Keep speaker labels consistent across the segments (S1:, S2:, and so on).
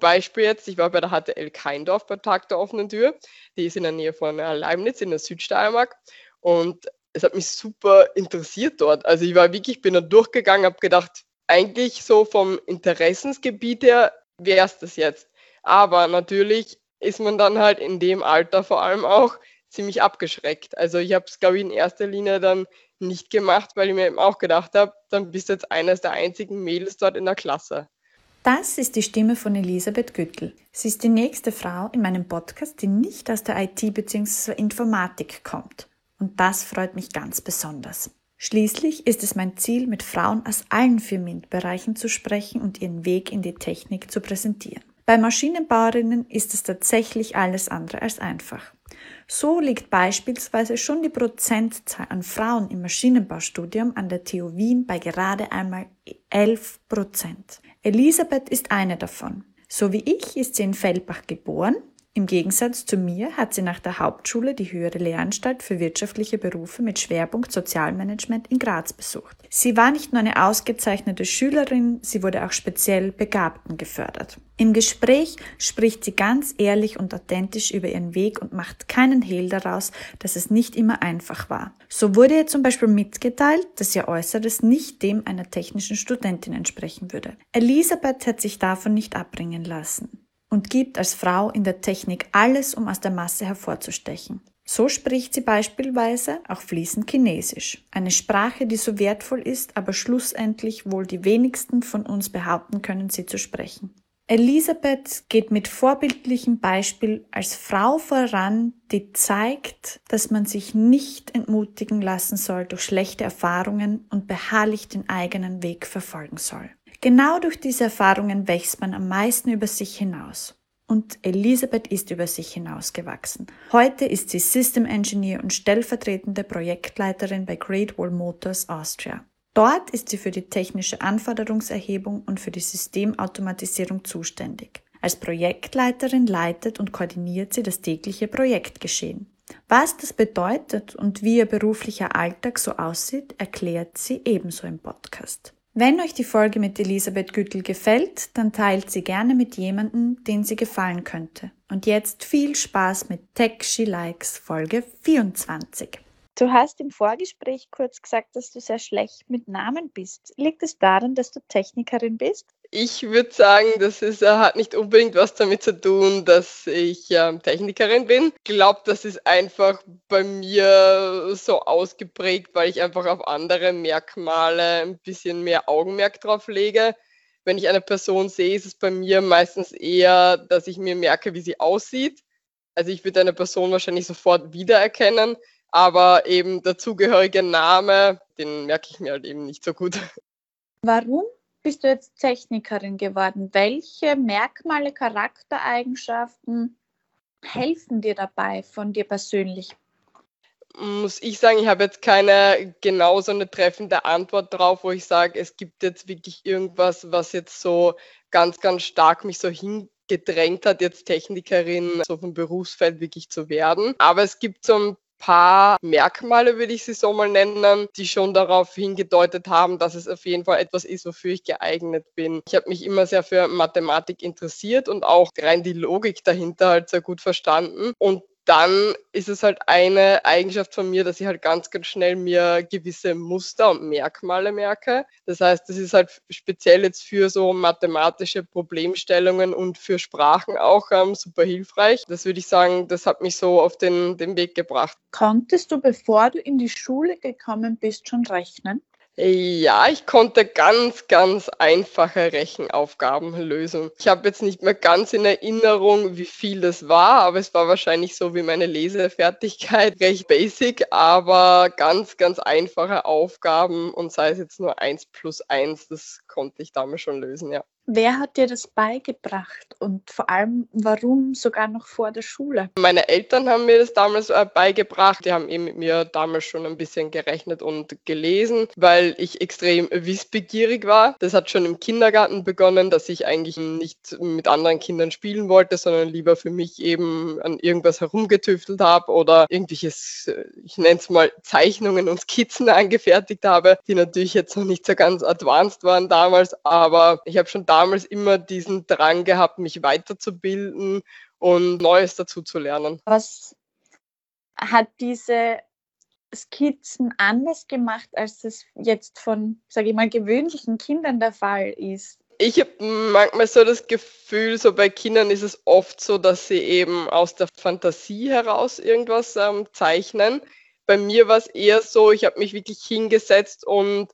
S1: Beispiel jetzt, ich war bei der HTL Keindorf bei Tag der offenen Tür. Die ist in der Nähe von Leibniz in der Südsteiermark. Und es hat mich super interessiert dort. Also ich war wirklich, bin da durchgegangen, habe gedacht, eigentlich so vom Interessensgebiet her wäre es das jetzt. Aber natürlich ist man dann halt in dem Alter vor allem auch ziemlich abgeschreckt. Also ich habe es, glaube ich, in erster Linie dann nicht gemacht, weil ich mir eben auch gedacht habe, dann bist du jetzt eines der einzigen Mädels dort in der Klasse.
S2: Das ist die Stimme von Elisabeth Güttel. Sie ist die nächste Frau in meinem Podcast, die nicht aus der IT bzw. Informatik kommt. Und das freut mich ganz besonders. Schließlich ist es mein Ziel, mit Frauen aus allen vier MINT-Bereichen zu sprechen und ihren Weg in die Technik zu präsentieren. Bei Maschinenbauerinnen ist es tatsächlich alles andere als einfach. So liegt beispielsweise schon die Prozentzahl an Frauen im Maschinenbaustudium an der TU Wien bei gerade einmal 11 Prozent. Elisabeth ist eine davon. So wie ich ist sie in Fellbach geboren, im Gegensatz zu mir hat sie nach der Hauptschule die Höhere Lehranstalt für wirtschaftliche Berufe mit Schwerpunkt Sozialmanagement in Graz besucht. Sie war nicht nur eine ausgezeichnete Schülerin, sie wurde auch speziell Begabten gefördert. Im Gespräch spricht sie ganz ehrlich und authentisch über ihren Weg und macht keinen Hehl daraus, dass es nicht immer einfach war. So wurde ihr zum Beispiel mitgeteilt, dass ihr Äußeres nicht dem einer technischen Studentin entsprechen würde. Elisabeth hat sich davon nicht abbringen lassen und gibt als Frau in der Technik alles, um aus der Masse hervorzustechen. So spricht sie beispielsweise auch fließend Chinesisch, eine Sprache, die so wertvoll ist, aber schlussendlich wohl die wenigsten von uns behaupten können, sie zu sprechen. Elisabeth geht mit vorbildlichem Beispiel als Frau voran, die zeigt, dass man sich nicht entmutigen lassen soll durch schlechte Erfahrungen und beharrlich den eigenen Weg verfolgen soll. Genau durch diese Erfahrungen wächst man am meisten über sich hinaus. Und Elisabeth ist über sich hinausgewachsen. Heute ist sie System Engineer und stellvertretende Projektleiterin bei Great Wall Motors Austria. Dort ist sie für die technische Anforderungserhebung und für die Systemautomatisierung zuständig. Als Projektleiterin leitet und koordiniert sie das tägliche Projektgeschehen. Was das bedeutet und wie ihr beruflicher Alltag so aussieht, erklärt sie ebenso im Podcast. Wenn euch die Folge mit Elisabeth Güttel gefällt, dann teilt sie gerne mit jemandem, den sie gefallen könnte. Und jetzt viel Spaß mit Tech She Likes Folge 24.
S3: Du hast im Vorgespräch kurz gesagt, dass du sehr schlecht mit Namen bist. Liegt es daran, dass du Technikerin bist?
S1: Ich würde sagen, das ist, äh, hat nicht unbedingt was damit zu tun, dass ich äh, Technikerin bin. Ich glaube, das ist einfach bei mir so ausgeprägt, weil ich einfach auf andere Merkmale ein bisschen mehr Augenmerk drauf lege. Wenn ich eine Person sehe, ist es bei mir meistens eher, dass ich mir merke, wie sie aussieht. Also ich würde eine Person wahrscheinlich sofort wiedererkennen, aber eben der zugehörige Name, den merke ich mir halt eben nicht so gut.
S3: Warum bist du jetzt Technikerin geworden. Welche Merkmale, Charaktereigenschaften helfen dir dabei von dir persönlich?
S1: Muss ich sagen, ich habe jetzt keine genau so eine treffende Antwort drauf, wo ich sage, es gibt jetzt wirklich irgendwas, was jetzt so ganz, ganz stark mich so hingedrängt hat, jetzt Technikerin so vom Berufsfeld wirklich zu werden. Aber es gibt so ein paar Merkmale, würde ich sie so mal nennen, die schon darauf hingedeutet haben, dass es auf jeden Fall etwas ist, wofür ich geeignet bin. Ich habe mich immer sehr für Mathematik interessiert und auch rein die Logik dahinter halt sehr gut verstanden. Und dann ist es halt eine Eigenschaft von mir, dass ich halt ganz, ganz schnell mir gewisse Muster und Merkmale merke. Das heißt, das ist halt speziell jetzt für so mathematische Problemstellungen und für Sprachen auch ähm, super hilfreich. Das würde ich sagen, das hat mich so auf den, den Weg gebracht.
S3: Konntest du, bevor du in die Schule gekommen bist, schon rechnen?
S1: Ja, ich konnte ganz, ganz einfache Rechenaufgaben lösen. Ich habe jetzt nicht mehr ganz in Erinnerung, wie viel das war, aber es war wahrscheinlich so wie meine Lesefertigkeit recht basic, aber ganz, ganz einfache Aufgaben und sei es jetzt nur eins plus eins, das konnte ich damals schon lösen, ja.
S3: Wer hat dir das beigebracht und vor allem warum sogar noch vor der Schule?
S1: Meine Eltern haben mir das damals äh, beigebracht. Die haben eben mit mir damals schon ein bisschen gerechnet und gelesen, weil ich extrem wissbegierig war. Das hat schon im Kindergarten begonnen, dass ich eigentlich nicht mit anderen Kindern spielen wollte, sondern lieber für mich eben an irgendwas herumgetüftelt habe oder irgendwelches, äh, ich nenne es mal Zeichnungen und Skizzen angefertigt habe, die natürlich jetzt noch nicht so ganz advanced waren damals, aber ich habe schon damals damals immer diesen Drang gehabt, mich weiterzubilden und Neues dazu zu lernen.
S3: Was hat diese Skizzen anders gemacht, als es jetzt von, sage ich mal, gewöhnlichen Kindern der Fall ist?
S1: Ich habe manchmal so das Gefühl, so bei Kindern ist es oft so, dass sie eben aus der Fantasie heraus irgendwas ähm, zeichnen. Bei mir war es eher so, ich habe mich wirklich hingesetzt und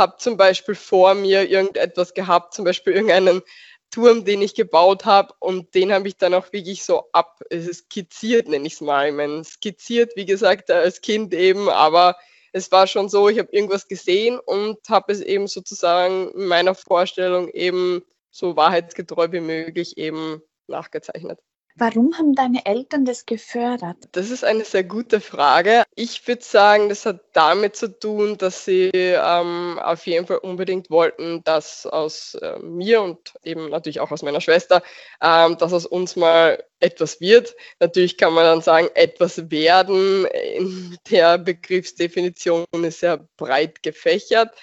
S1: habe zum Beispiel vor mir irgendetwas gehabt, zum Beispiel irgendeinen Turm, den ich gebaut habe und den habe ich dann auch wirklich so ab, skizziert, nenne ich es mal. Ich meine, skizziert, wie gesagt, als Kind eben, aber es war schon so, ich habe irgendwas gesehen und habe es eben sozusagen in meiner Vorstellung eben so wahrheitsgetreu wie möglich eben nachgezeichnet.
S3: Warum haben deine Eltern das gefördert?
S1: Das ist eine sehr gute Frage. Ich würde sagen, das hat damit zu tun, dass sie ähm, auf jeden Fall unbedingt wollten, dass aus äh, mir und eben natürlich auch aus meiner Schwester, ähm, dass aus uns mal etwas wird. Natürlich kann man dann sagen, etwas werden. In der Begriffsdefinition ist sehr breit gefächert.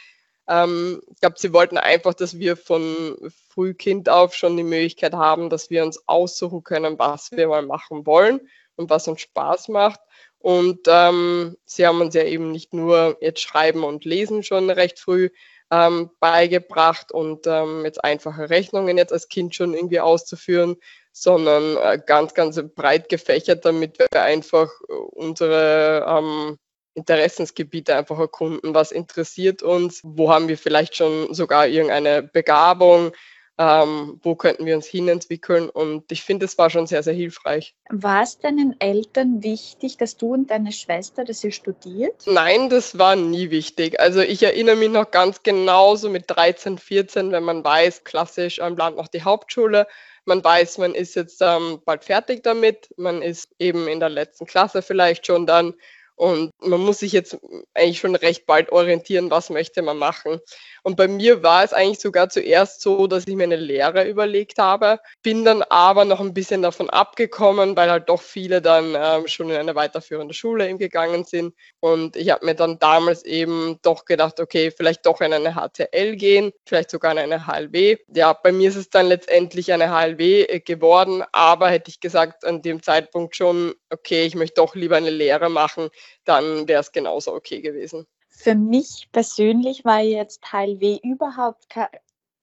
S1: Ähm, ich glaube, sie wollten einfach, dass wir von Frühkind auf schon die Möglichkeit haben, dass wir uns aussuchen können, was wir mal machen wollen und was uns Spaß macht. Und ähm, sie haben uns ja eben nicht nur jetzt Schreiben und Lesen schon recht früh ähm, beigebracht und ähm, jetzt einfache Rechnungen jetzt als Kind schon irgendwie auszuführen, sondern äh, ganz, ganz breit gefächert, damit wir einfach unsere ähm, Interessensgebiete einfach erkunden. Was interessiert uns? Wo haben wir vielleicht schon sogar irgendeine Begabung? Ähm, wo könnten wir uns hinentwickeln? Und ich finde, es war schon sehr, sehr hilfreich.
S3: War es deinen Eltern wichtig, dass du und deine Schwester, dass ihr studiert?
S1: Nein, das war nie wichtig. Also ich erinnere mich noch ganz genauso mit 13, 14, wenn man weiß, klassisch am Land noch die Hauptschule. Man weiß, man ist jetzt ähm, bald fertig damit. Man ist eben in der letzten Klasse vielleicht schon dann und man muss sich jetzt eigentlich schon recht bald orientieren, was möchte man machen. Und bei mir war es eigentlich sogar zuerst so, dass ich mir eine Lehre überlegt habe, bin dann aber noch ein bisschen davon abgekommen, weil halt doch viele dann ähm, schon in eine weiterführende Schule eben gegangen sind. Und ich habe mir dann damals eben doch gedacht, okay, vielleicht doch in eine HTL gehen, vielleicht sogar in eine HLW. Ja, bei mir ist es dann letztendlich eine HLW äh, geworden, aber hätte ich gesagt an dem Zeitpunkt schon, okay, ich möchte doch lieber eine Lehre machen, dann wäre es genauso okay gewesen.
S3: Für mich persönlich war jetzt HLW überhaupt keine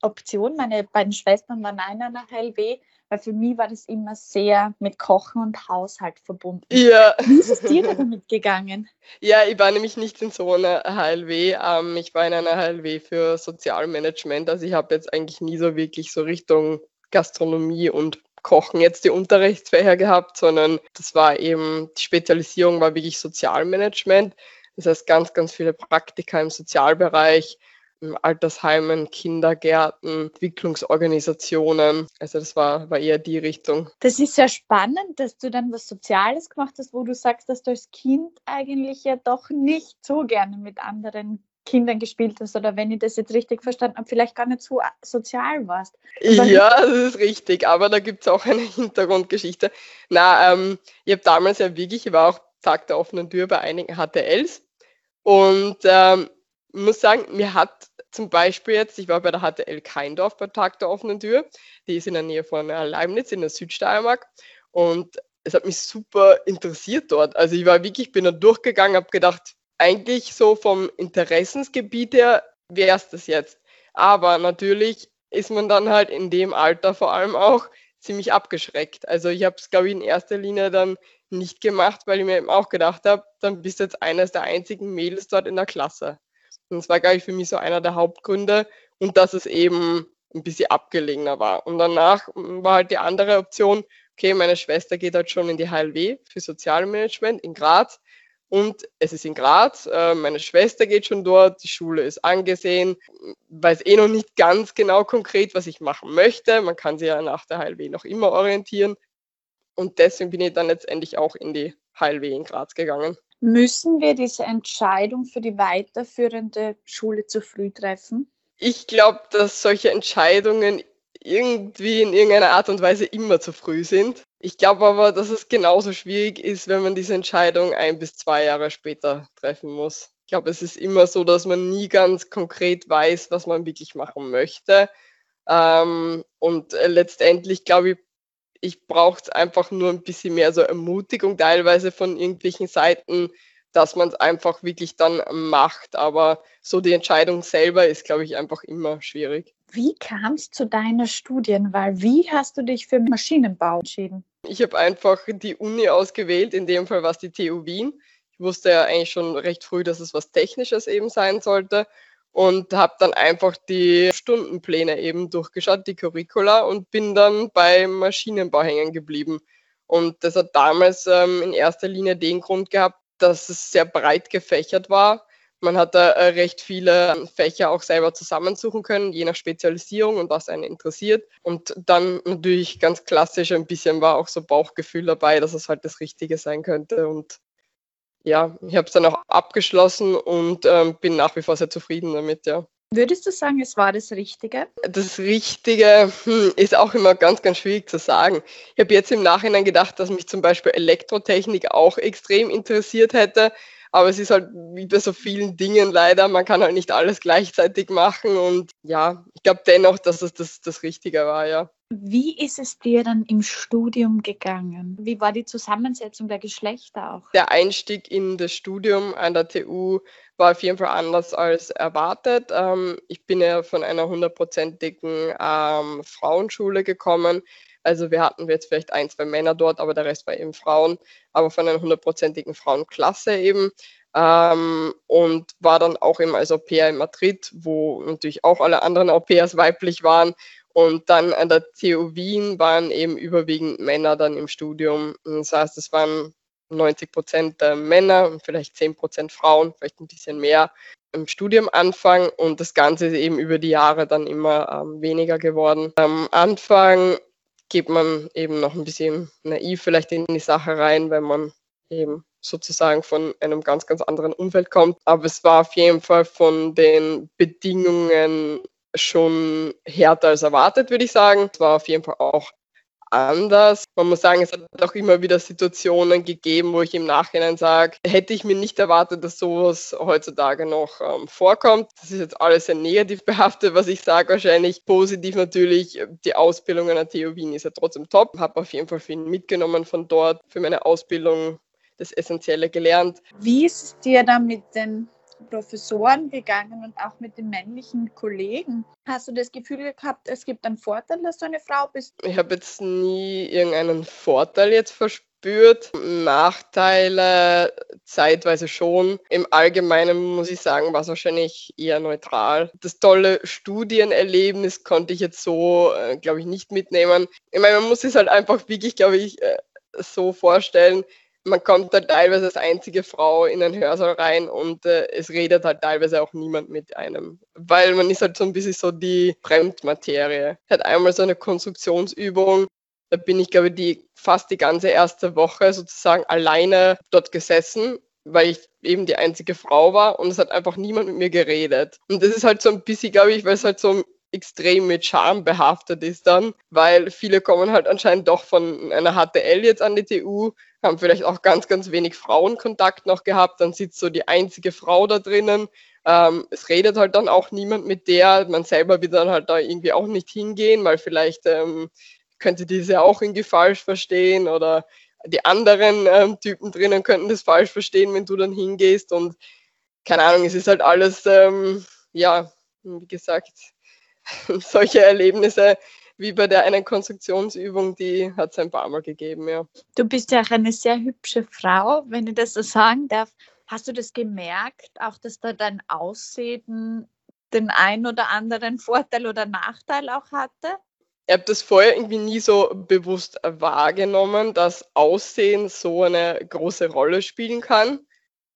S3: Option. Meine beiden Schwestern waren in einer HLW, weil für mich war das immer sehr mit Kochen und Haushalt verbunden.
S1: Ja.
S3: Wie ist es dir damit gegangen?
S1: Ja, ich war nämlich nicht in so einer HLW. Ähm, ich war in einer HLW für Sozialmanagement. Also ich habe jetzt eigentlich nie so wirklich so Richtung Gastronomie und Kochen jetzt die Unterrichtsfächer gehabt, sondern das war eben, die Spezialisierung war wirklich Sozialmanagement. Das heißt, ganz, ganz viele Praktika im Sozialbereich, Altersheimen, Kindergärten, Entwicklungsorganisationen. Also das war, war eher die Richtung.
S3: Das ist sehr spannend, dass du dann was Soziales gemacht hast, wo du sagst, dass du als Kind eigentlich ja doch nicht so gerne mit anderen Kindern gespielt hast oder wenn ich das jetzt richtig verstanden habe, vielleicht gar nicht so sozial warst.
S1: Ja, das ist richtig, aber da gibt es auch eine Hintergrundgeschichte. Na, ähm, ich habe damals ja wirklich, ich war auch Tag der offenen Tür bei einigen HTLs und ähm, muss sagen, mir hat zum Beispiel jetzt, ich war bei der HTL Keindorf bei Tag der offenen Tür, die ist in der Nähe von Leibniz in der Südsteiermark und es hat mich super interessiert dort. Also ich war wirklich, bin da durchgegangen, habe gedacht, eigentlich so vom Interessensgebiet her wäre es das jetzt. Aber natürlich ist man dann halt in dem Alter vor allem auch ziemlich abgeschreckt. Also ich habe es, glaube ich, in erster Linie dann nicht gemacht, weil ich mir eben auch gedacht habe, dann bist du jetzt eines der einzigen Mädels dort in der Klasse. Und das war, glaube ich, für mich so einer der Hauptgründe und dass es eben ein bisschen abgelegener war. Und danach war halt die andere Option, okay, meine Schwester geht halt schon in die HLW für Sozialmanagement in Graz und es ist in Graz, äh, meine Schwester geht schon dort, die Schule ist angesehen, weiß eh noch nicht ganz genau konkret, was ich machen möchte. Man kann sich ja nach der HLW noch immer orientieren. Und deswegen bin ich dann letztendlich auch in die HLW in Graz gegangen.
S3: Müssen wir diese Entscheidung für die weiterführende Schule zu früh treffen?
S1: Ich glaube, dass solche Entscheidungen irgendwie in irgendeiner Art und Weise immer zu früh sind. Ich glaube aber, dass es genauso schwierig ist, wenn man diese Entscheidung ein bis zwei Jahre später treffen muss. Ich glaube, es ist immer so, dass man nie ganz konkret weiß, was man wirklich machen möchte. Ähm, und äh, letztendlich glaube ich, ich brauche es einfach nur ein bisschen mehr so Ermutigung teilweise von irgendwelchen Seiten, dass man es einfach wirklich dann macht. Aber so die Entscheidung selber ist, glaube ich, einfach immer schwierig.
S3: Wie kam es zu deiner Studienwahl? Wie hast du dich für Maschinenbau entschieden?
S1: Ich habe einfach die Uni ausgewählt, in dem Fall war es die TU Wien. Ich wusste ja eigentlich schon recht früh, dass es was Technisches eben sein sollte und habe dann einfach die Stundenpläne eben durchgeschaut, die Curricula und bin dann beim Maschinenbau hängen geblieben. Und das hat damals ähm, in erster Linie den Grund gehabt, dass es sehr breit gefächert war. Man hat da äh, recht viele Fächer auch selber zusammensuchen können, je nach Spezialisierung und was einen interessiert. Und dann natürlich ganz klassisch ein bisschen war auch so Bauchgefühl dabei, dass es halt das Richtige sein könnte. Und ja, ich habe es dann auch abgeschlossen und ähm, bin nach wie vor sehr zufrieden damit, ja.
S3: Würdest du sagen, es war das Richtige?
S1: Das Richtige hm, ist auch immer ganz, ganz schwierig zu sagen. Ich habe jetzt im Nachhinein gedacht, dass mich zum Beispiel Elektrotechnik auch extrem interessiert hätte. Aber es ist halt wie bei so vielen Dingen leider, man kann halt nicht alles gleichzeitig machen. Und ja, ich glaube dennoch, dass es das, das Richtige war, ja.
S3: Wie ist es dir dann im Studium gegangen? Wie war die Zusammensetzung der Geschlechter auch?
S1: Der Einstieg in das Studium an der TU war auf jeden Fall anders als erwartet. Ähm, ich bin ja von einer hundertprozentigen ähm, Frauenschule gekommen. Also wir hatten jetzt vielleicht ein, zwei Männer dort, aber der Rest war eben Frauen, aber von einer hundertprozentigen Frauenklasse eben. Ähm, und war dann auch eben als Au pair in Madrid, wo natürlich auch alle anderen Au pairs weiblich waren. Und dann an der TU Wien waren eben überwiegend Männer dann im Studium. Das heißt, es waren 90 Prozent Männer und vielleicht 10 Prozent Frauen, vielleicht ein bisschen mehr im Studiumanfang. Und das Ganze ist eben über die Jahre dann immer ähm, weniger geworden. Am Anfang geht man eben noch ein bisschen naiv vielleicht in die Sache rein, wenn man eben sozusagen von einem ganz, ganz anderen Umfeld kommt. Aber es war auf jeden Fall von den Bedingungen schon härter als erwartet, würde ich sagen. Es war auf jeden Fall auch anders. Man muss sagen, es hat auch immer wieder Situationen gegeben, wo ich im Nachhinein sage, hätte ich mir nicht erwartet, dass sowas heutzutage noch ähm, vorkommt. Das ist jetzt alles sehr negativ behaftet, was ich sage. Wahrscheinlich positiv natürlich. Die Ausbildung an der TU Wien ist ja trotzdem top. Habe auf jeden Fall viel mitgenommen von dort für meine Ausbildung, das Essentielle gelernt.
S3: Wie ist es dir da mit den Professoren gegangen und auch mit den männlichen Kollegen. Hast du das Gefühl gehabt, es gibt einen Vorteil, dass du eine Frau bist?
S1: Ich habe jetzt nie irgendeinen Vorteil jetzt verspürt. Nachteile zeitweise schon. Im Allgemeinen muss ich sagen, war es wahrscheinlich eher neutral. Das tolle Studienerlebnis konnte ich jetzt so, äh, glaube ich, nicht mitnehmen. Ich meine, man muss es halt einfach wirklich, glaube ich, äh, so vorstellen man kommt halt teilweise als einzige Frau in einen Hörsaal rein und äh, es redet halt teilweise auch niemand mit einem, weil man ist halt so ein bisschen so die Fremdmaterie. Hatte einmal so eine Konstruktionsübung, da bin ich glaube ich die fast die ganze erste Woche sozusagen alleine dort gesessen, weil ich eben die einzige Frau war und es hat einfach niemand mit mir geredet. Und das ist halt so ein bisschen, glaube ich, weil es halt so extrem mit Charme behaftet ist dann, weil viele kommen halt anscheinend doch von einer HTL jetzt an die TU haben vielleicht auch ganz, ganz wenig Frauenkontakt noch gehabt. Dann sitzt so die einzige Frau da drinnen. Ähm, es redet halt dann auch niemand mit der. Man selber wird dann halt da irgendwie auch nicht hingehen, weil vielleicht ähm, könnte diese auch irgendwie falsch verstehen oder die anderen ähm, Typen drinnen könnten das falsch verstehen, wenn du dann hingehst. Und keine Ahnung, es ist halt alles, ähm, ja, wie gesagt, solche Erlebnisse wie bei der einen Konstruktionsübung, die hat es ein paar Mal gegeben, ja.
S3: Du bist ja auch eine sehr hübsche Frau, wenn ich das so sagen darf. Hast du das gemerkt, auch dass da dein Aussehen den ein oder anderen Vorteil oder Nachteil auch hatte?
S1: Ich habe das vorher irgendwie nie so bewusst wahrgenommen, dass Aussehen so eine große Rolle spielen kann.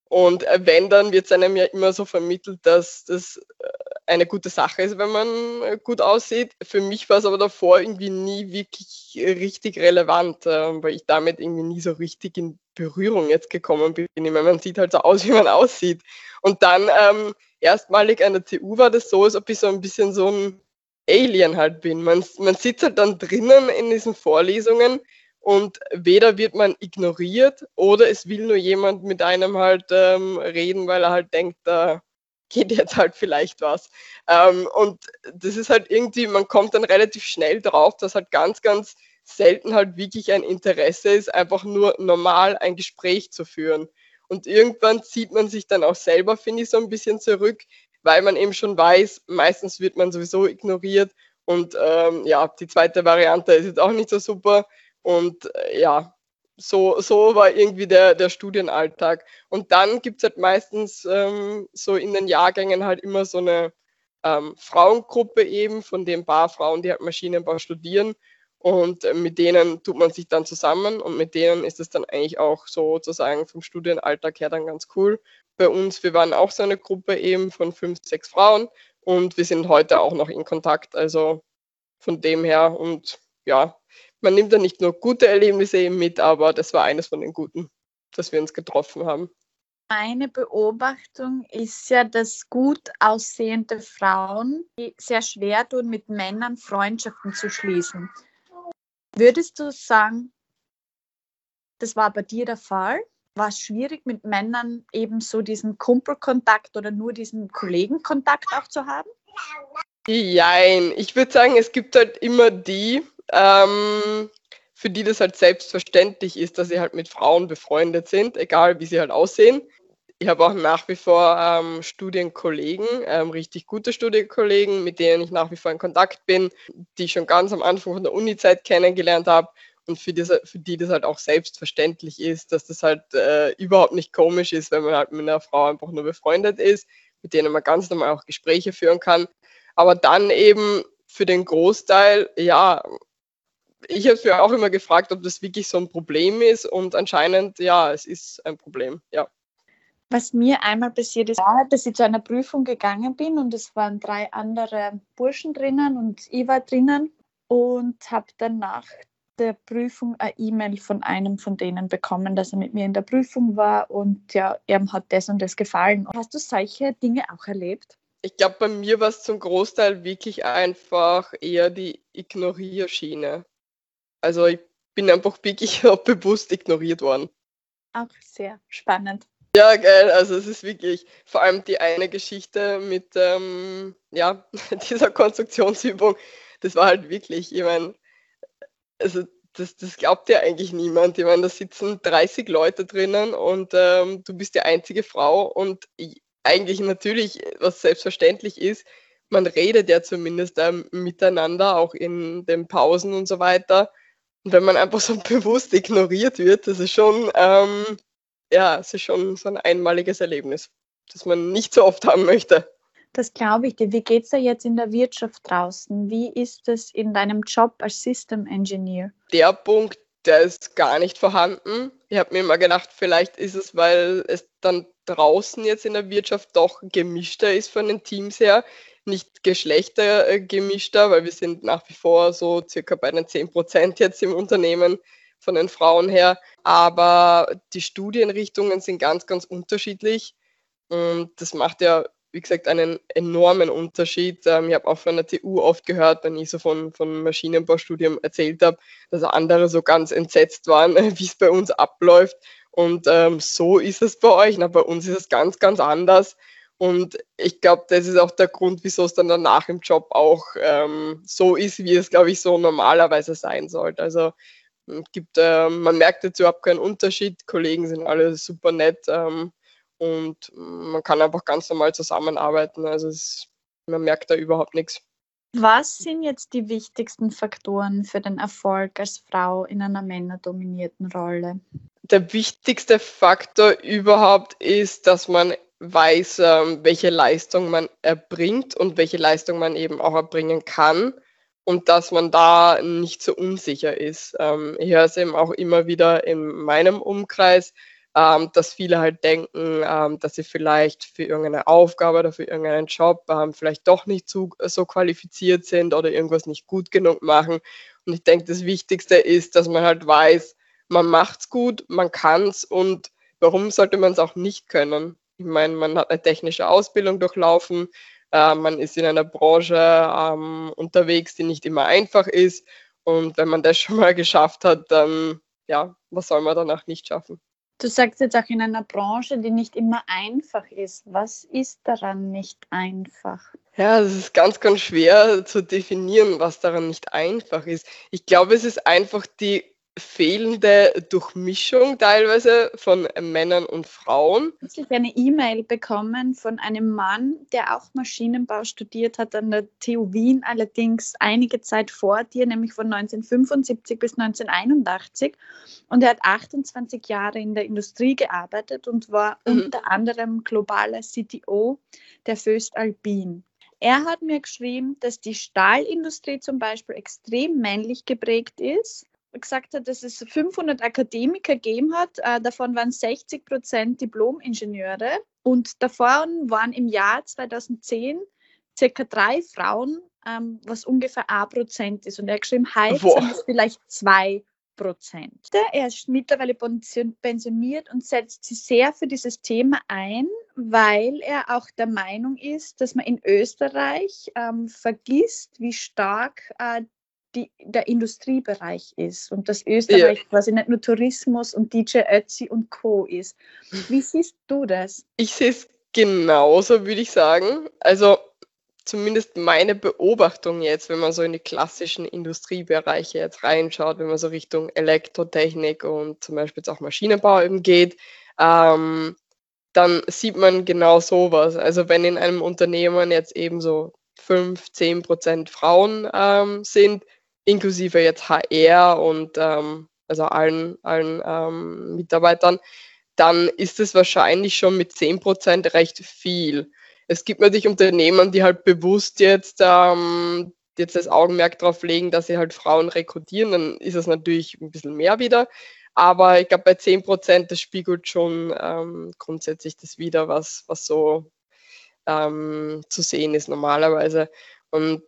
S1: Und wenn, dann wird es einem ja immer so vermittelt, dass das äh, eine gute Sache ist, wenn man äh, gut aussieht. Für mich war es aber davor irgendwie nie wirklich richtig relevant, äh, weil ich damit irgendwie nie so richtig in Berührung jetzt gekommen bin. Ich meine, man sieht halt so aus, wie man aussieht. Und dann ähm, erstmalig an der TU war das so, als ob ich so ein bisschen so ein Alien halt bin. Man, man sitzt halt dann drinnen in diesen Vorlesungen und weder wird man ignoriert oder es will nur jemand mit einem halt ähm, reden, weil er halt denkt, da geht jetzt halt vielleicht was. Ähm, und das ist halt irgendwie, man kommt dann relativ schnell drauf, dass halt ganz, ganz selten halt wirklich ein Interesse ist, einfach nur normal ein Gespräch zu führen. Und irgendwann zieht man sich dann auch selber, finde ich, so ein bisschen zurück, weil man eben schon weiß, meistens wird man sowieso ignoriert. Und ähm, ja, die zweite Variante ist jetzt auch nicht so super. Und äh, ja, so, so war irgendwie der, der Studienalltag. Und dann gibt es halt meistens ähm, so in den Jahrgängen halt immer so eine ähm, Frauengruppe eben von den paar Frauen, die halt Maschinenbau studieren. Und äh, mit denen tut man sich dann zusammen und mit denen ist es dann eigentlich auch sozusagen vom Studienalltag her dann ganz cool. Bei uns, wir waren auch so eine Gruppe eben von fünf, sechs Frauen und wir sind heute auch noch in Kontakt. Also von dem her und ja, man nimmt da nicht nur gute Erlebnisse eben mit, aber das war eines von den guten, dass wir uns getroffen haben.
S3: Meine Beobachtung ist ja, dass gut aussehende Frauen sehr schwer tun, mit Männern Freundschaften zu schließen. Würdest du sagen, das war bei dir der Fall? War es schwierig, mit Männern eben so diesen Kumpelkontakt oder nur diesen Kollegenkontakt auch zu haben?
S1: Jein, ich würde sagen, es gibt halt immer die, ähm, für die das halt selbstverständlich ist, dass sie halt mit Frauen befreundet sind, egal wie sie halt aussehen. Ich habe auch nach wie vor ähm, Studienkollegen, ähm, richtig gute Studienkollegen, mit denen ich nach wie vor in Kontakt bin, die ich schon ganz am Anfang von der Uni-Zeit kennengelernt habe und für, diese, für die das halt auch selbstverständlich ist, dass das halt äh, überhaupt nicht komisch ist, wenn man halt mit einer Frau einfach nur befreundet ist, mit denen man ganz normal auch Gespräche führen kann. Aber dann eben für den Großteil, ja, ich habe mir auch immer gefragt, ob das wirklich so ein Problem ist und anscheinend, ja, es ist ein Problem, ja.
S3: Was mir einmal passiert ist, war, dass ich zu einer Prüfung gegangen bin und es waren drei andere Burschen drinnen und ich war drinnen und habe dann nach der Prüfung eine E-Mail von einem von denen bekommen, dass er mit mir in der Prüfung war und ja, ihm hat das und das gefallen. Hast du solche Dinge auch erlebt?
S1: Ich glaube, bei mir war es zum Großteil wirklich einfach eher die Ignorierschiene. Also ich bin einfach wirklich bewusst ignoriert worden.
S3: Auch sehr spannend.
S1: Ja, geil. Also es ist wirklich vor allem die eine Geschichte mit ähm, ja, dieser Konstruktionsübung. Das war halt wirklich, ich meine, also das, das glaubt ja eigentlich niemand. Ich meine, da sitzen 30 Leute drinnen und ähm, du bist die einzige Frau und ich, eigentlich natürlich, was selbstverständlich ist, man redet ja zumindest ähm, miteinander, auch in den Pausen und so weiter. Und wenn man einfach so bewusst ignoriert wird, das ist schon, ähm, ja, es ist schon so ein einmaliges Erlebnis, das man nicht so oft haben möchte.
S3: Das glaube ich dir. Wie geht es dir jetzt in der Wirtschaft draußen? Wie ist es in deinem Job als System Engineer?
S1: Der Punkt, der ist gar nicht vorhanden. Ich habe mir immer gedacht, vielleicht ist es, weil es dann draußen jetzt in der Wirtschaft doch gemischter ist von den Teams her nicht geschlechtergemischter, weil wir sind nach wie vor so circa bei den 10 Prozent jetzt im Unternehmen von den Frauen her. Aber die Studienrichtungen sind ganz, ganz unterschiedlich. Und das macht ja, wie gesagt, einen enormen Unterschied. Ähm, ich habe auch von der TU oft gehört, wenn ich so von, von Maschinenbaustudium erzählt habe, dass andere so ganz entsetzt waren, wie es bei uns abläuft. Und ähm, so ist es bei euch. Na, bei uns ist es ganz, ganz anders. Und ich glaube, das ist auch der Grund, wieso es dann danach im Job auch ähm, so ist, wie es, glaube ich, so normalerweise sein sollte. Also gibt, äh, man merkt jetzt überhaupt keinen Unterschied. Kollegen sind alle super nett ähm, und man kann einfach ganz normal zusammenarbeiten. Also es, man merkt da überhaupt nichts.
S3: Was sind jetzt die wichtigsten Faktoren für den Erfolg als Frau in einer männerdominierten Rolle?
S1: Der wichtigste Faktor überhaupt ist, dass man weiß, ähm, welche Leistung man erbringt und welche Leistung man eben auch erbringen kann und dass man da nicht so unsicher ist. Ähm, ich höre es eben auch immer wieder in meinem Umkreis, ähm, dass viele halt denken, ähm, dass sie vielleicht für irgendeine Aufgabe oder für irgendeinen Job ähm, vielleicht doch nicht zu, so qualifiziert sind oder irgendwas nicht gut genug machen. Und ich denke, das Wichtigste ist, dass man halt weiß, man macht's gut, man kann's und warum sollte man es auch nicht können? Ich meine, man hat eine technische Ausbildung durchlaufen, äh, man ist in einer Branche ähm, unterwegs, die nicht immer einfach ist. Und wenn man das schon mal geschafft hat, dann, ja, was soll man danach nicht schaffen?
S3: Du sagst jetzt auch in einer Branche, die nicht immer einfach ist. Was ist daran nicht einfach?
S1: Ja, es ist ganz, ganz schwer zu definieren, was daran nicht einfach ist. Ich glaube, es ist einfach die fehlende Durchmischung teilweise von Männern und Frauen.
S3: Ich habe eine E-Mail bekommen von einem Mann, der auch Maschinenbau studiert hat an der TU Wien, allerdings einige Zeit vor dir, nämlich von 1975 bis 1981. Und er hat 28 Jahre in der Industrie gearbeitet und war mhm. unter anderem globaler CTO der Föst Alpin. Er hat mir geschrieben, dass die Stahlindustrie zum Beispiel extrem männlich geprägt ist gesagt hat, dass es 500 Akademiker gegeben hat. Äh, davon waren 60 Prozent Diplom-Ingenieure und davon waren im Jahr 2010 circa drei Frauen, ähm, was ungefähr ein Prozent ist. Und er hat geschrieben, heute sind es vielleicht zwei Prozent. Er ist mittlerweile pensioniert und setzt sich sehr für dieses Thema ein, weil er auch der Meinung ist, dass man in Österreich ähm, vergisst, wie stark äh, die, der Industriebereich ist und dass Österreich ja. quasi nicht nur Tourismus und DJ Ötzi und Co. ist. Wie siehst du das?
S1: Ich sehe es genauso, würde ich sagen. Also zumindest meine Beobachtung jetzt, wenn man so in die klassischen Industriebereiche jetzt reinschaut, wenn man so Richtung Elektrotechnik und zum Beispiel jetzt auch Maschinenbau eben geht, ähm, dann sieht man genau sowas. Also wenn in einem Unternehmen jetzt eben so 5, 10 Prozent Frauen ähm, sind, inklusive jetzt HR und ähm, also allen, allen ähm, Mitarbeitern, dann ist es wahrscheinlich schon mit 10% recht viel. Es gibt natürlich Unternehmen, die halt bewusst jetzt, ähm, jetzt das Augenmerk darauf legen, dass sie halt Frauen rekrutieren, dann ist es natürlich ein bisschen mehr wieder. Aber ich glaube, bei 10% das spiegelt schon ähm, grundsätzlich das wieder, was, was so ähm, zu sehen ist normalerweise. Und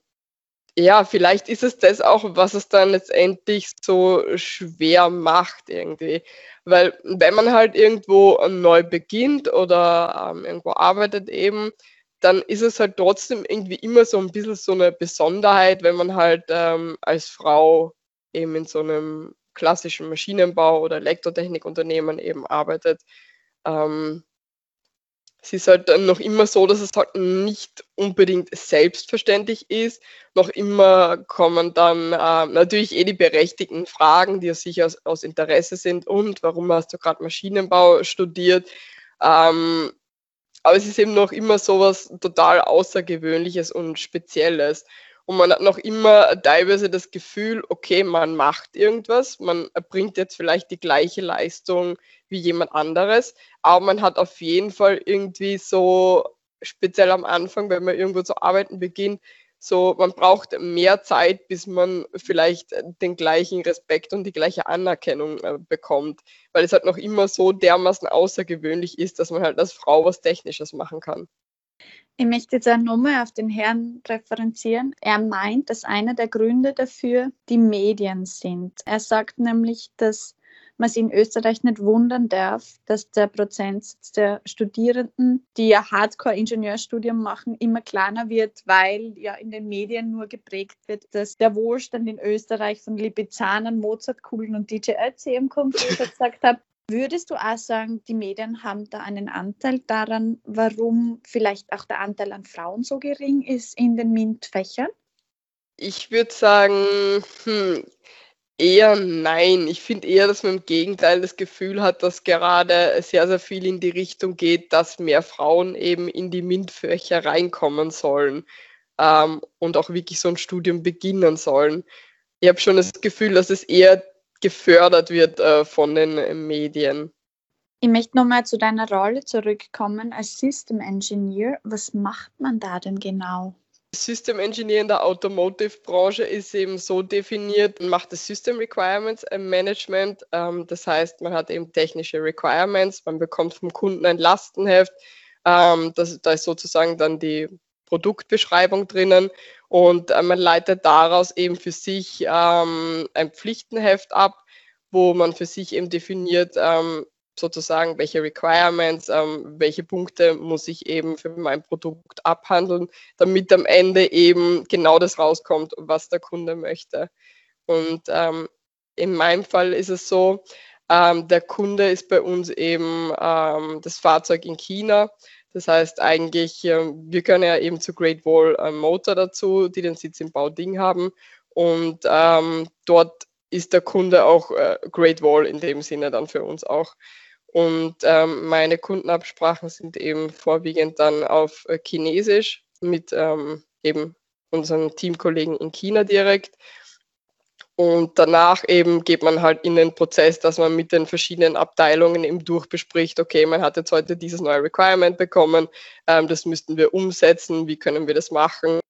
S1: ja, vielleicht ist es das auch, was es dann letztendlich so schwer macht irgendwie. Weil wenn man halt irgendwo neu beginnt oder ähm, irgendwo arbeitet eben, dann ist es halt trotzdem irgendwie immer so ein bisschen so eine Besonderheit, wenn man halt ähm, als Frau eben in so einem klassischen Maschinenbau oder Elektrotechnikunternehmen eben arbeitet. Ähm, es ist halt dann noch immer so, dass es halt nicht unbedingt selbstverständlich ist. Noch immer kommen dann äh, natürlich eh die berechtigten Fragen, die sicher aus, aus Interesse sind. Und warum hast du gerade Maschinenbau studiert? Ähm, aber es ist eben noch immer so was total Außergewöhnliches und Spezielles. Und man hat noch immer teilweise das Gefühl, okay, man macht irgendwas, man erbringt jetzt vielleicht die gleiche Leistung wie jemand anderes, aber man hat auf jeden Fall irgendwie so, speziell am Anfang, wenn man irgendwo zu arbeiten beginnt, so, man braucht mehr Zeit, bis man vielleicht den gleichen Respekt und die gleiche Anerkennung äh, bekommt, weil es halt noch immer so dermaßen außergewöhnlich ist, dass man halt als Frau was Technisches machen kann.
S3: Ich möchte jetzt auch nochmal auf den Herrn referenzieren. Er meint, dass einer der Gründe dafür die Medien sind. Er sagt nämlich, dass man sich in Österreich nicht wundern darf, dass der Prozentsatz der Studierenden, die ja Hardcore-Ingenieurstudium machen, immer kleiner wird, weil ja in den Medien nur geprägt wird, dass der Wohlstand in Österreich von Lipizzanen, Mozartkugeln und DJ Ötzi kommt, wie ich gesagt habe. Würdest du auch sagen, die Medien haben da einen Anteil daran, warum vielleicht auch der Anteil an Frauen so gering ist in den MINT-Fächern?
S1: Ich würde sagen, hm, Eher nein. Ich finde eher, dass man im Gegenteil das Gefühl hat, dass gerade sehr, sehr viel in die Richtung geht, dass mehr Frauen eben in die MINT-Fächer reinkommen sollen ähm, und auch wirklich so ein Studium beginnen sollen. Ich habe schon das Gefühl, dass es eher gefördert wird äh, von den äh, Medien.
S3: Ich möchte nochmal zu deiner Rolle zurückkommen als System Engineer. Was macht man da denn genau?
S1: System Engineer in der Automotive-Branche ist eben so definiert, man macht das System Requirements Management. Ähm, das heißt, man hat eben technische Requirements, man bekommt vom Kunden ein Lastenheft. Ähm, das, da ist sozusagen dann die Produktbeschreibung drinnen und äh, man leitet daraus eben für sich ähm, ein Pflichtenheft ab, wo man für sich eben definiert, ähm, sozusagen, welche Requirements, ähm, welche Punkte muss ich eben für mein Produkt abhandeln, damit am Ende eben genau das rauskommt, was der Kunde möchte. Und ähm, in meinem Fall ist es so, Ähm, der Kunde ist bei uns eben ähm, das Fahrzeug in China. Das heißt eigentlich, äh, wir können ja eben zu Great Wall äh, Motor dazu, die den Sitz im Bauding haben. Und ähm, dort ist der Kunde auch äh, Great Wall in dem Sinne dann für uns auch. Und ähm, meine Kundenabsprachen sind eben vorwiegend dann auf äh, Chinesisch mit ähm, eben unseren Teamkollegen in China direkt. Und danach eben geht man halt in den Prozess, dass man mit den verschiedenen Abteilungen eben durchbespricht, okay, man hat jetzt heute dieses neue Requirement bekommen, ähm, das müssten wir umsetzen, wie können wir das machen.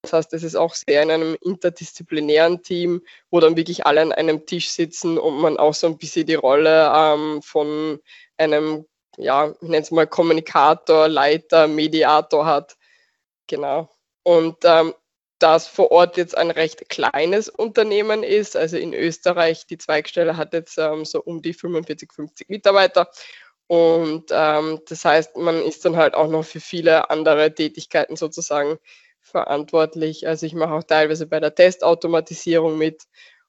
S1: Das heißt, es ist auch sehr in einem interdisziplinären Team, wo dann wirklich alle an einem Tisch sitzen und man auch so ein bisschen die Rolle ähm, von einem, ja, ich nenne es mal Kommunikator, Leiter, Mediator hat. Genau. Und ähm, das vor Ort jetzt ein recht kleines Unternehmen ist. Also in Österreich, die Zweigstelle hat jetzt ähm, so um die 45, 50 Mitarbeiter. Und ähm, das heißt, man ist dann halt auch noch für viele andere Tätigkeiten sozusagen verantwortlich. Also ich mache auch teilweise bei der Testautomatisierung mit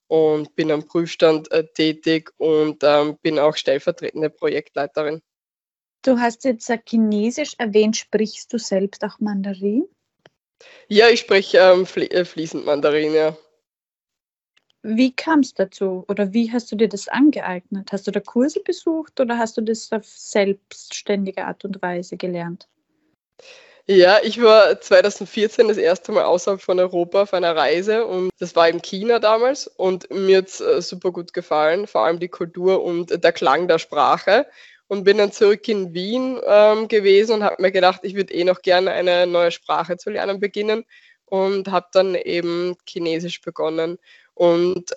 S1: und bin am Prüfstand äh, tätig und ähm, bin auch stellvertretende Projektleiterin.
S3: Du hast jetzt Chinesisch erwähnt, sprichst du selbst auch Mandarin?
S1: Ja, ich spreche ähm, flie äh, fließend Mandarin, ja.
S3: Wie kam es dazu oder wie hast du dir das angeeignet? Hast du da Kurse besucht oder hast du das auf selbstständige Art und Weise gelernt?
S1: Ja, ich war 2014 das erste Mal außerhalb von Europa auf einer Reise und das war in China damals und mir hat es äh, super gut gefallen, vor allem die Kultur und der Klang der Sprache und bin dann zurück in Wien ähm, gewesen und habe mir gedacht, ich würde eh noch gerne eine neue Sprache zu lernen beginnen und habe dann eben Chinesisch begonnen. Und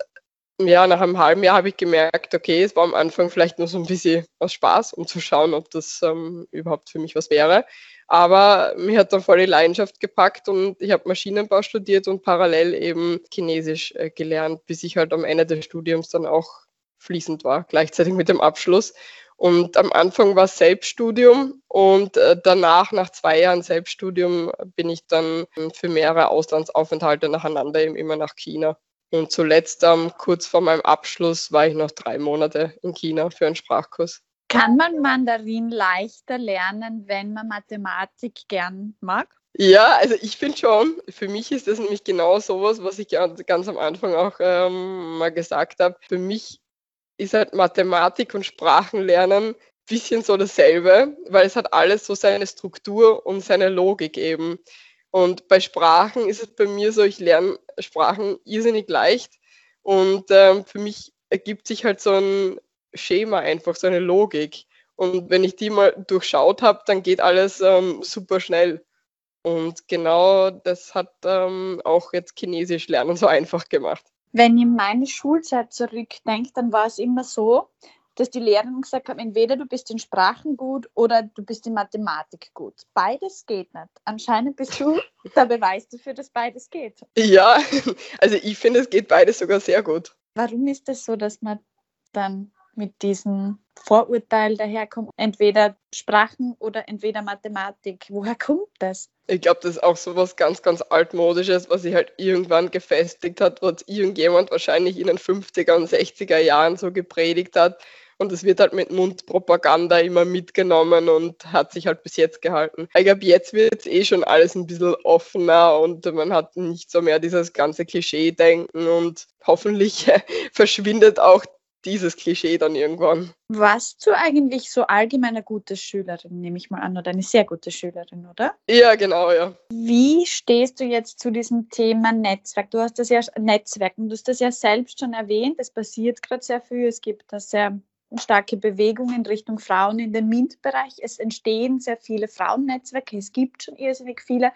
S1: ja, nach einem halben Jahr habe ich gemerkt, okay, es war am Anfang vielleicht nur so ein bisschen aus Spaß, um zu schauen, ob das ähm, überhaupt für mich was wäre. Aber mir hat dann voll die Leidenschaft gepackt und ich habe Maschinenbau studiert und parallel eben Chinesisch äh, gelernt, bis ich halt am Ende des Studiums dann auch fließend war, gleichzeitig mit dem Abschluss. Und am Anfang war es Selbststudium und äh, danach, nach zwei Jahren Selbststudium, bin ich dann für mehrere Auslandsaufenthalte nacheinander eben immer nach China. Und zuletzt, ähm, kurz vor meinem Abschluss, war ich noch drei Monate in China für einen Sprachkurs.
S3: Kann man Mandarin leichter lernen, wenn man Mathematik gern mag?
S1: Ja, also ich finde schon, für mich ist das nämlich genau sowas, was ich ganz am Anfang auch ähm, mal gesagt habe. Für mich ist halt Mathematik und Sprachenlernen ein bisschen so dasselbe, weil es hat alles so seine Struktur und seine Logik eben. Und bei Sprachen ist es bei mir so, ich lerne Sprachen irrsinnig leicht und ähm, für mich ergibt sich halt so ein Schema einfach, so eine Logik. Und wenn ich die mal durchschaut habe, dann geht alles ähm, super schnell. Und genau das hat ähm, auch jetzt Chinesisch lernen so einfach gemacht.
S3: Wenn ich meine Schulzeit zurückdenke, dann war es immer so, dass die Lehrerin gesagt haben, entweder du bist in Sprachen gut oder du bist in Mathematik gut. Beides geht nicht. Anscheinend bist du der Beweis dafür, dass beides geht.
S1: Ja, also ich finde, es geht beides sogar sehr gut.
S3: Warum ist es das so, dass man dann mit diesem Vorurteil daherkommt, entweder Sprachen oder entweder Mathematik. Woher kommt das?
S1: Ich glaube, das ist auch so was ganz, ganz altmodisches, was sich halt irgendwann gefestigt hat, was irgendjemand wahrscheinlich in den 50er und 60er Jahren so gepredigt hat. Und es wird halt mit Mundpropaganda immer mitgenommen und hat sich halt bis jetzt gehalten. Ich glaube, jetzt wird eh schon alles ein bisschen offener und man hat nicht so mehr dieses ganze Klischee-Denken und hoffentlich verschwindet auch dieses Klischee dann irgendwann.
S3: Warst du eigentlich so allgemein eine gute Schülerin, nehme ich mal an, oder eine sehr gute Schülerin, oder?
S1: Ja, genau, ja.
S3: Wie stehst du jetzt zu diesem Thema Netzwerk? Du hast das ja Netzwerken, du hast das ja selbst schon erwähnt, es passiert gerade sehr viel, es gibt da sehr starke Bewegung in Richtung Frauen in den MINT-Bereich. Es entstehen sehr viele Frauennetzwerke, es gibt schon irrsinnig viele.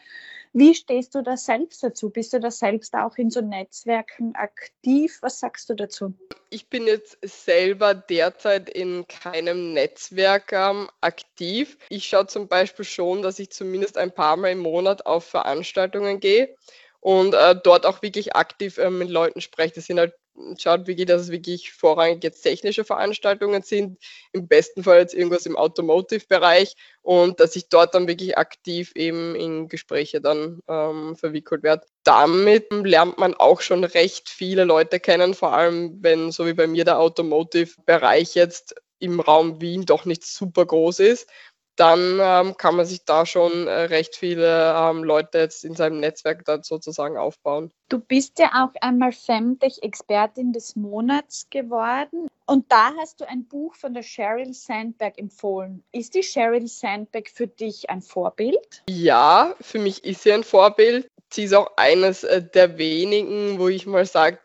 S3: Wie stehst du da selbst dazu? Bist du da selbst auch in so Netzwerken aktiv? Was sagst du dazu?
S1: Ich bin jetzt selber derzeit in keinem Netzwerk ähm, aktiv. Ich schaue zum Beispiel schon, dass ich zumindest ein paar Mal im Monat auf Veranstaltungen gehe und äh, dort auch wirklich aktiv äh, mit Leuten spreche. Das sind halt schaut wirklich, dass es wirklich vorrangig jetzt technische Veranstaltungen sind, im besten Fall jetzt irgendwas im Automotive-Bereich und dass ich dort dann wirklich aktiv eben in Gespräche dann ähm, verwickelt werde. Damit lernt man auch schon recht viele Leute kennen, vor allem wenn so wie bei mir der Automotive-Bereich jetzt im Raum Wien doch nicht super groß ist dann ähm, kann man sich da schon äh, recht viele ähm, Leute jetzt in seinem Netzwerk dann sozusagen aufbauen.
S3: Du bist ja auch einmal Femtech-Expertin des Monats geworden und da hast du ein Buch von der Sheryl Sandberg empfohlen. Ist die Sheryl Sandberg für dich ein Vorbild?
S1: Ja, für mich ist sie ein Vorbild. Sie ist auch eines äh, der wenigen, wo ich mal sage,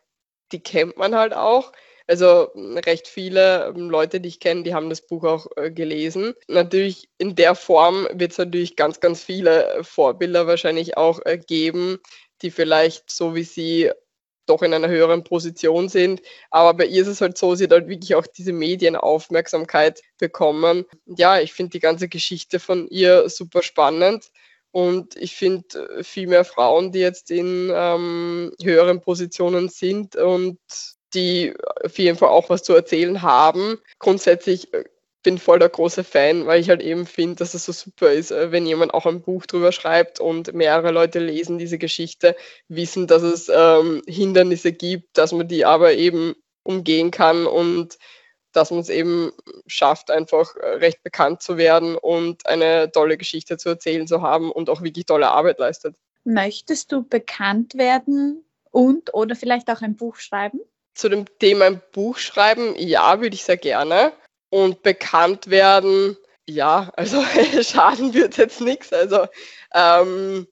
S1: die kennt man halt auch. Also recht viele ähm, Leute, die ich kenne, die haben das Buch auch äh, gelesen. Natürlich in der Form wird es natürlich ganz, ganz viele äh, Vorbilder wahrscheinlich auch äh, geben, die vielleicht so wie sie doch in einer höheren Position sind. Aber bei ihr ist es halt so, sie hat halt wirklich auch diese Medienaufmerksamkeit bekommen. Ja, ich finde die ganze Geschichte von ihr super spannend. Und ich finde viel mehr Frauen, die jetzt in ähm, höheren Positionen sind und die auf jeden Fall auch was zu erzählen haben. Grundsätzlich äh, bin voll der große Fan, weil ich halt eben finde, dass es so super ist, äh, wenn jemand auch ein Buch drüber schreibt und mehrere Leute lesen diese Geschichte, wissen, dass es ähm, Hindernisse gibt, dass man die aber eben umgehen kann und dass man es eben schafft, einfach äh, recht bekannt zu werden und eine tolle Geschichte zu erzählen zu haben und auch wirklich tolle Arbeit leistet.
S3: Möchtest du bekannt werden und oder vielleicht auch ein Buch schreiben?
S1: Zu dem Thema ein Buch schreiben, ja, würde ich sehr gerne. Und bekannt werden, ja, also schaden wird jetzt nichts. Also ähm,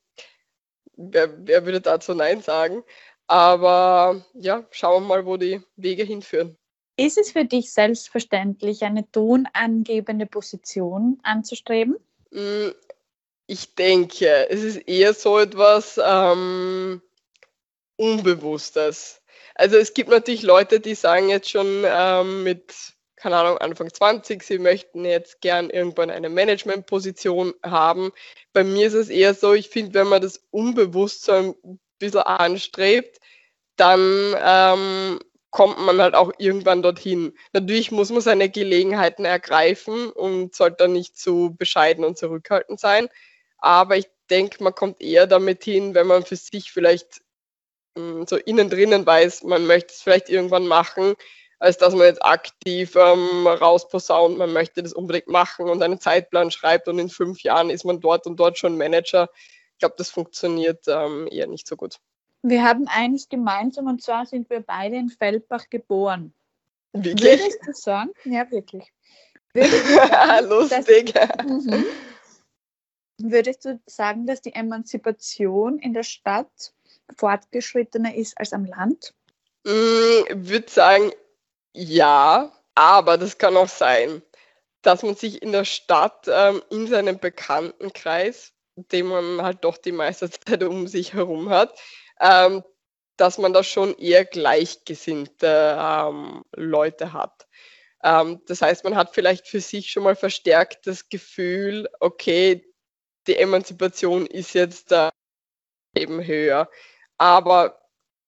S1: wer, wer würde dazu Nein sagen? Aber ja, schauen wir mal, wo die Wege hinführen.
S3: Ist es für dich selbstverständlich, eine tonangebende Position anzustreben?
S1: Mm, ich denke, es ist eher so etwas ähm, Unbewusstes. Also es gibt natürlich Leute, die sagen jetzt schon ähm, mit, keine Ahnung, Anfang 20, sie möchten jetzt gern irgendwann eine Managementposition haben. Bei mir ist es eher so, ich finde, wenn man das unbewusst so ein bisschen anstrebt, dann ähm, kommt man halt auch irgendwann dorthin. Natürlich muss man seine Gelegenheiten ergreifen und sollte dann nicht zu bescheiden und zurückhaltend sein. Aber ich denke, man kommt eher damit hin, wenn man für sich vielleicht so innen drinnen weiß, man möchte es vielleicht irgendwann machen, als dass man jetzt aktiv ähm, rausposaunt, man möchte das unbedingt machen und einen Zeitplan schreibt und in fünf Jahren ist man dort und dort schon Manager. Ich glaube, das funktioniert ähm, eher nicht so gut.
S3: Wir haben eines gemeinsam und zwar sind wir beide in Feldbach geboren.
S1: Wirklich?
S3: Würdest du sagen? Ja, wirklich.
S1: Sagen, Lustig.
S3: Dass, mhm. Würdest du sagen, dass die Emanzipation in der Stadt fortgeschrittener ist als am Land?
S1: Ich mm, würde sagen, ja, aber das kann auch sein, dass man sich in der Stadt ähm, in seinem Bekanntenkreis, den man halt doch die meiste Zeit um sich herum hat, ähm, dass man da schon eher gleichgesinnte ähm, Leute hat. Ähm, das heißt, man hat vielleicht für sich schon mal verstärkt das Gefühl, okay, die Emanzipation ist jetzt äh, eben höher. Aber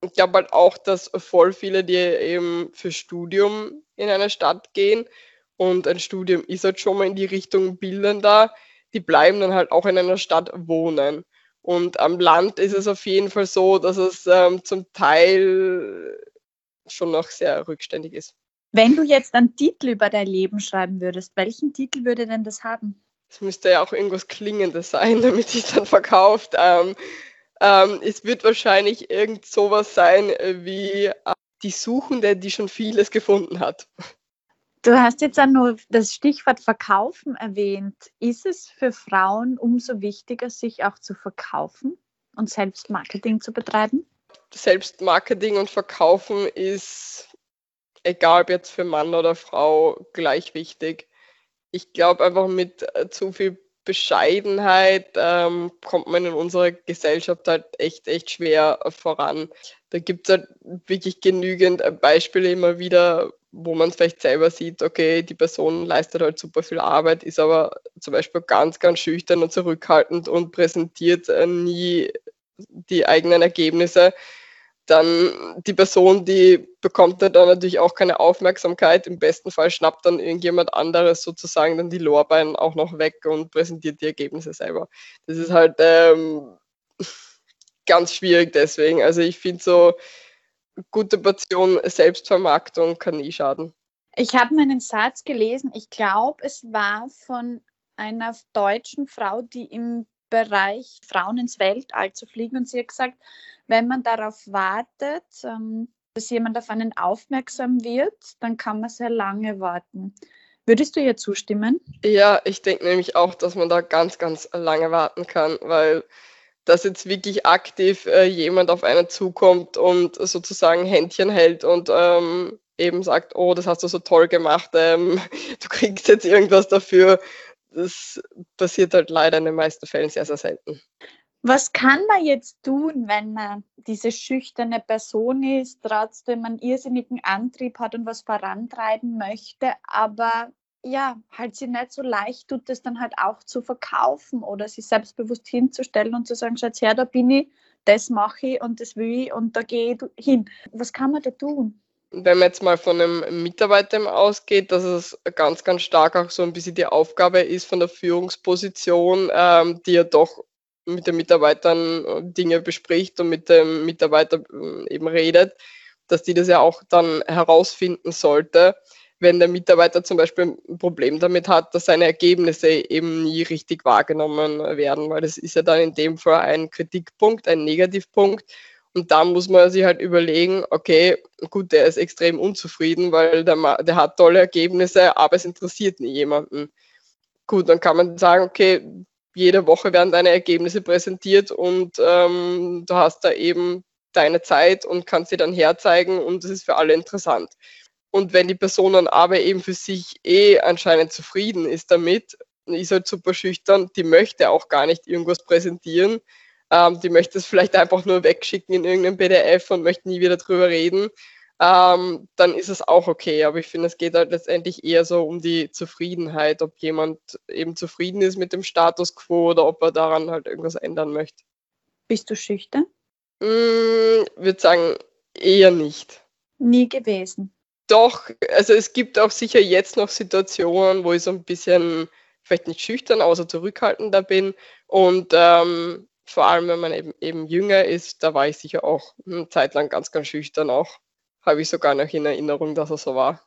S1: ich glaube halt auch, dass voll viele, die eben für Studium in eine Stadt gehen und ein Studium ist halt schon mal in die Richtung bildender, die bleiben dann halt auch in einer Stadt wohnen. Und am Land ist es auf jeden Fall so, dass es ähm, zum Teil schon noch sehr rückständig ist.
S3: Wenn du jetzt einen Titel über dein Leben schreiben würdest, welchen Titel würde denn das haben?
S1: Es müsste ja auch irgendwas Klingendes sein, damit sich dann verkauft. Ähm, ähm, es wird wahrscheinlich irgend sowas sein äh, wie äh, die Suchende, die schon vieles gefunden hat.
S3: Du hast jetzt auch nur das Stichwort Verkaufen erwähnt. Ist es für Frauen umso wichtiger, sich auch zu verkaufen und Selbstmarketing zu betreiben?
S1: Selbstmarketing und Verkaufen ist, egal ob jetzt für Mann oder Frau, gleich wichtig. Ich glaube einfach mit äh, zu viel Bescheidenheit ähm, kommt man in unserer Gesellschaft halt echt, echt schwer voran. Da gibt es halt wirklich genügend Beispiele immer wieder, wo man es vielleicht selber sieht, okay, die Person leistet halt super viel Arbeit, ist aber zum Beispiel ganz, ganz schüchtern und zurückhaltend und präsentiert äh, nie die eigenen Ergebnisse, dann die Person, die bekommt dann natürlich auch keine Aufmerksamkeit. Im besten Fall schnappt dann irgendjemand anderes sozusagen dann die Lorbeeren auch noch weg und präsentiert die Ergebnisse selber. Das ist halt ähm, ganz schwierig deswegen. Also ich finde so gute Portion Selbstvermarktung kann nie schaden.
S3: Ich habe meinen Satz gelesen, ich glaube, es war von einer deutschen Frau, die im Bereich Frauen ins Weltall zu fliegen und sie hat gesagt, wenn man darauf wartet, ähm, dass jemand auf einen aufmerksam wird, dann kann man sehr lange warten. Würdest du ihr zustimmen?
S1: Ja, ich denke nämlich auch, dass man da ganz, ganz lange warten kann, weil dass jetzt wirklich aktiv äh, jemand auf einen zukommt und sozusagen Händchen hält und ähm, eben sagt, oh, das hast du so toll gemacht, ähm, du kriegst jetzt irgendwas dafür. Das passiert halt leider in den meisten Fällen sehr, sehr selten.
S3: Was kann man jetzt tun, wenn man diese schüchterne Person ist, trotzdem einen irrsinnigen Antrieb hat und was vorantreiben möchte, aber ja, halt sie nicht so leicht tut, das dann halt auch zu verkaufen oder sich selbstbewusst hinzustellen und zu sagen, schaut her, da bin ich, das mache ich und das will ich und da gehe ich hin. Was kann man da tun?
S1: Wenn man jetzt mal von einem Mitarbeiter ausgeht, dass es ganz, ganz stark auch so ein bisschen die Aufgabe ist von der Führungsposition, ähm, die ja doch mit den Mitarbeitern äh, Dinge bespricht und mit dem Mitarbeiter äh, eben redet, dass die das ja auch dann herausfinden sollte wenn der Mitarbeiter zum Beispiel ein Problem damit hat, dass seine Ergebnisse eben nie richtig wahrgenommen werden, weil das ist ja dann in dem Fall ein Kritikpunkt, ein Negativpunkt. Und da muss man sich halt überlegen, okay, gut, der ist extrem unzufrieden, weil der, der hat tolle Ergebnisse, aber es interessiert nie jemanden. Gut, dann kann man sagen, okay, jede Woche werden deine Ergebnisse präsentiert und ähm, du hast da eben deine Zeit und kannst sie dann herzeigen und es ist für alle interessant. Und wenn die Person dann aber eben für sich eh anscheinend zufrieden ist damit, ist halt super schüchtern, die möchte auch gar nicht irgendwas präsentieren, ähm, die möchte es vielleicht einfach nur wegschicken in irgendeinem PDF und möchte nie wieder drüber reden, ähm, dann ist es auch okay. Aber ich finde, es geht halt letztendlich eher so um die Zufriedenheit, ob jemand eben zufrieden ist mit dem Status quo oder ob er daran halt irgendwas ändern möchte.
S3: Bist du schüchtern?
S1: Mm, würde sagen, eher nicht.
S3: Nie gewesen
S1: doch, also es gibt auch sicher jetzt noch Situationen, wo ich so ein bisschen vielleicht nicht schüchtern, außer zurückhaltender bin. Und ähm, vor allem, wenn man eben, eben jünger ist, da war ich sicher auch eine Zeit lang ganz, ganz schüchtern auch. Habe ich sogar noch in Erinnerung, dass er so war.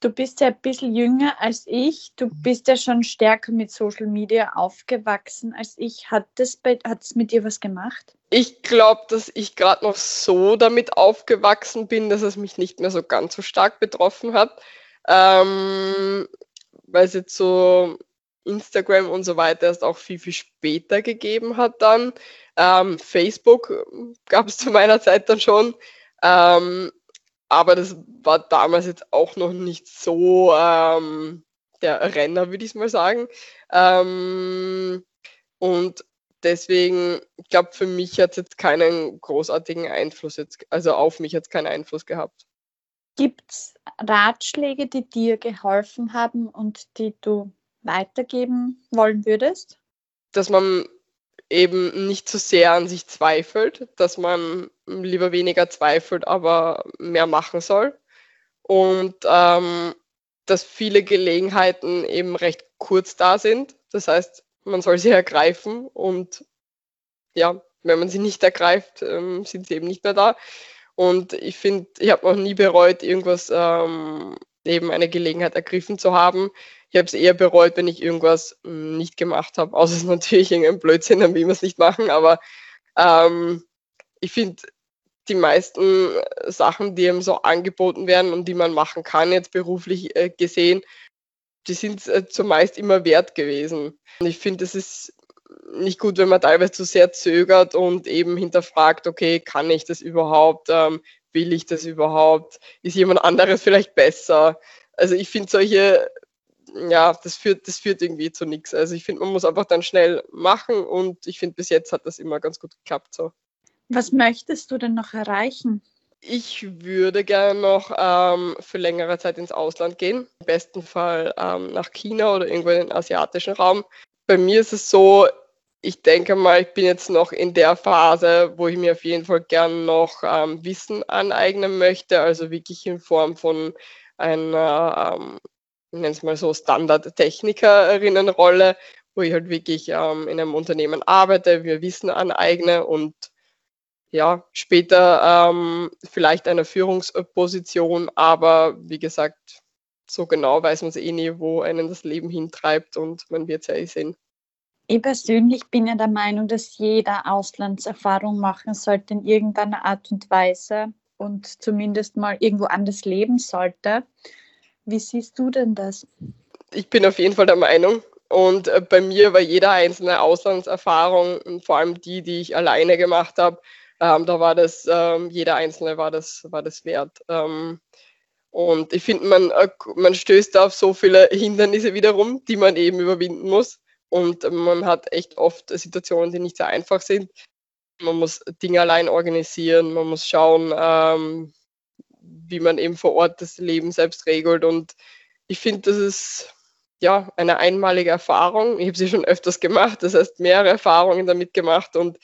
S3: Du bist ja ein bisschen jünger als ich. Du bist ja schon stärker mit Social Media aufgewachsen als ich. Hat es mit dir was gemacht?
S1: Ich glaube, dass ich gerade noch so damit aufgewachsen bin, dass es mich nicht mehr so ganz so stark betroffen hat. Ähm, weil es jetzt so Instagram und so weiter erst auch viel, viel später gegeben hat dann. Ähm, Facebook gab es zu meiner Zeit dann schon. Ähm, aber das war damals jetzt auch noch nicht so ähm, der Renner, würde ich mal sagen. Ähm, und deswegen, ich glaube, für mich hat es jetzt keinen großartigen Einfluss jetzt, also auf mich hat es keinen Einfluss gehabt.
S3: Gibt es Ratschläge, die dir geholfen haben und die du weitergeben wollen würdest?
S1: Dass man eben nicht zu so sehr an sich zweifelt, dass man lieber weniger zweifelt, aber mehr machen soll. Und ähm, dass viele Gelegenheiten eben recht kurz da sind. Das heißt, man soll sie ergreifen und ja, wenn man sie nicht ergreift, ähm, sind sie eben nicht mehr da. Und ich finde, ich habe noch nie bereut, irgendwas ähm, eben eine Gelegenheit ergriffen zu haben. Ich habe es eher bereut, wenn ich irgendwas hm, nicht gemacht habe, außer es ist natürlich irgendein Blödsinn, dann will man es nicht machen. Aber ähm, ich finde, die meisten Sachen, die einem so angeboten werden und die man machen kann, jetzt beruflich äh, gesehen, die sind äh, zumeist immer wert gewesen. Und ich finde, es ist nicht gut, wenn man teilweise zu sehr zögert und eben hinterfragt, okay, kann ich das überhaupt? Ähm, will ich das überhaupt? Ist jemand anderes vielleicht besser? Also ich finde solche, ja, das führt, das führt irgendwie zu nichts. Also ich finde, man muss einfach dann schnell machen und ich finde, bis jetzt hat das immer ganz gut geklappt so.
S3: Was möchtest du denn noch erreichen?
S1: Ich würde gerne noch ähm, für längere Zeit ins Ausland gehen. Im besten Fall ähm, nach China oder irgendwo in den asiatischen Raum. Bei mir ist es so, ich denke mal, ich bin jetzt noch in der Phase, wo ich mir auf jeden Fall gern noch ähm, Wissen aneignen möchte, also wirklich in Form von einer, ähm, ich nenne es mal so, Standard-Technikerinnenrolle, wo ich halt wirklich ähm, in einem Unternehmen arbeite, mir Wissen aneigne und ja, später ähm, vielleicht eine Führungsposition, aber wie gesagt, so genau weiß man es eh nie, wo einen das Leben hintreibt und man wird es ja eh sehen.
S3: Ich persönlich bin ja der Meinung, dass jeder Auslandserfahrung machen sollte in irgendeiner Art und Weise und zumindest mal irgendwo anders leben sollte. Wie siehst du denn das?
S1: Ich bin auf jeden Fall der Meinung. Und äh, bei mir war jede einzelne Auslandserfahrung, vor allem die, die ich alleine gemacht habe, ähm, da war das, ähm, jeder einzelne war das, war das wert. Ähm, und ich finde, man, äh, man stößt auf so viele Hindernisse wiederum, die man eben überwinden muss. Und man hat echt oft Situationen, die nicht sehr einfach sind. Man muss Dinge allein organisieren, man muss schauen, ähm, wie man eben vor Ort das Leben selbst regelt. Und ich finde, das ist ja eine einmalige Erfahrung. Ich habe sie schon öfters gemacht, das heißt mehrere Erfahrungen damit gemacht. Und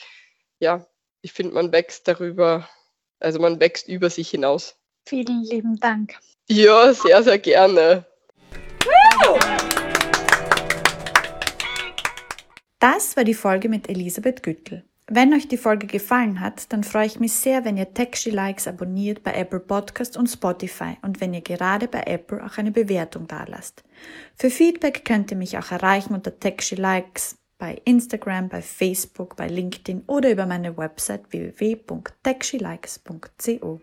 S1: ja, ich finde, man wächst darüber, also man wächst über sich hinaus.
S3: Vielen lieben Dank.
S1: Ja, sehr, sehr gerne.
S2: Das war die Folge mit Elisabeth Güttel. Wenn euch die Folge gefallen hat, dann freue ich mich sehr, wenn ihr Techshy Likes abonniert bei Apple Podcast und Spotify und wenn ihr gerade bei Apple auch eine Bewertung dalasst. Für Feedback könnt ihr mich auch erreichen unter Techshy Likes bei Instagram, bei Facebook, bei LinkedIn oder über meine Website www.techshylikes.co.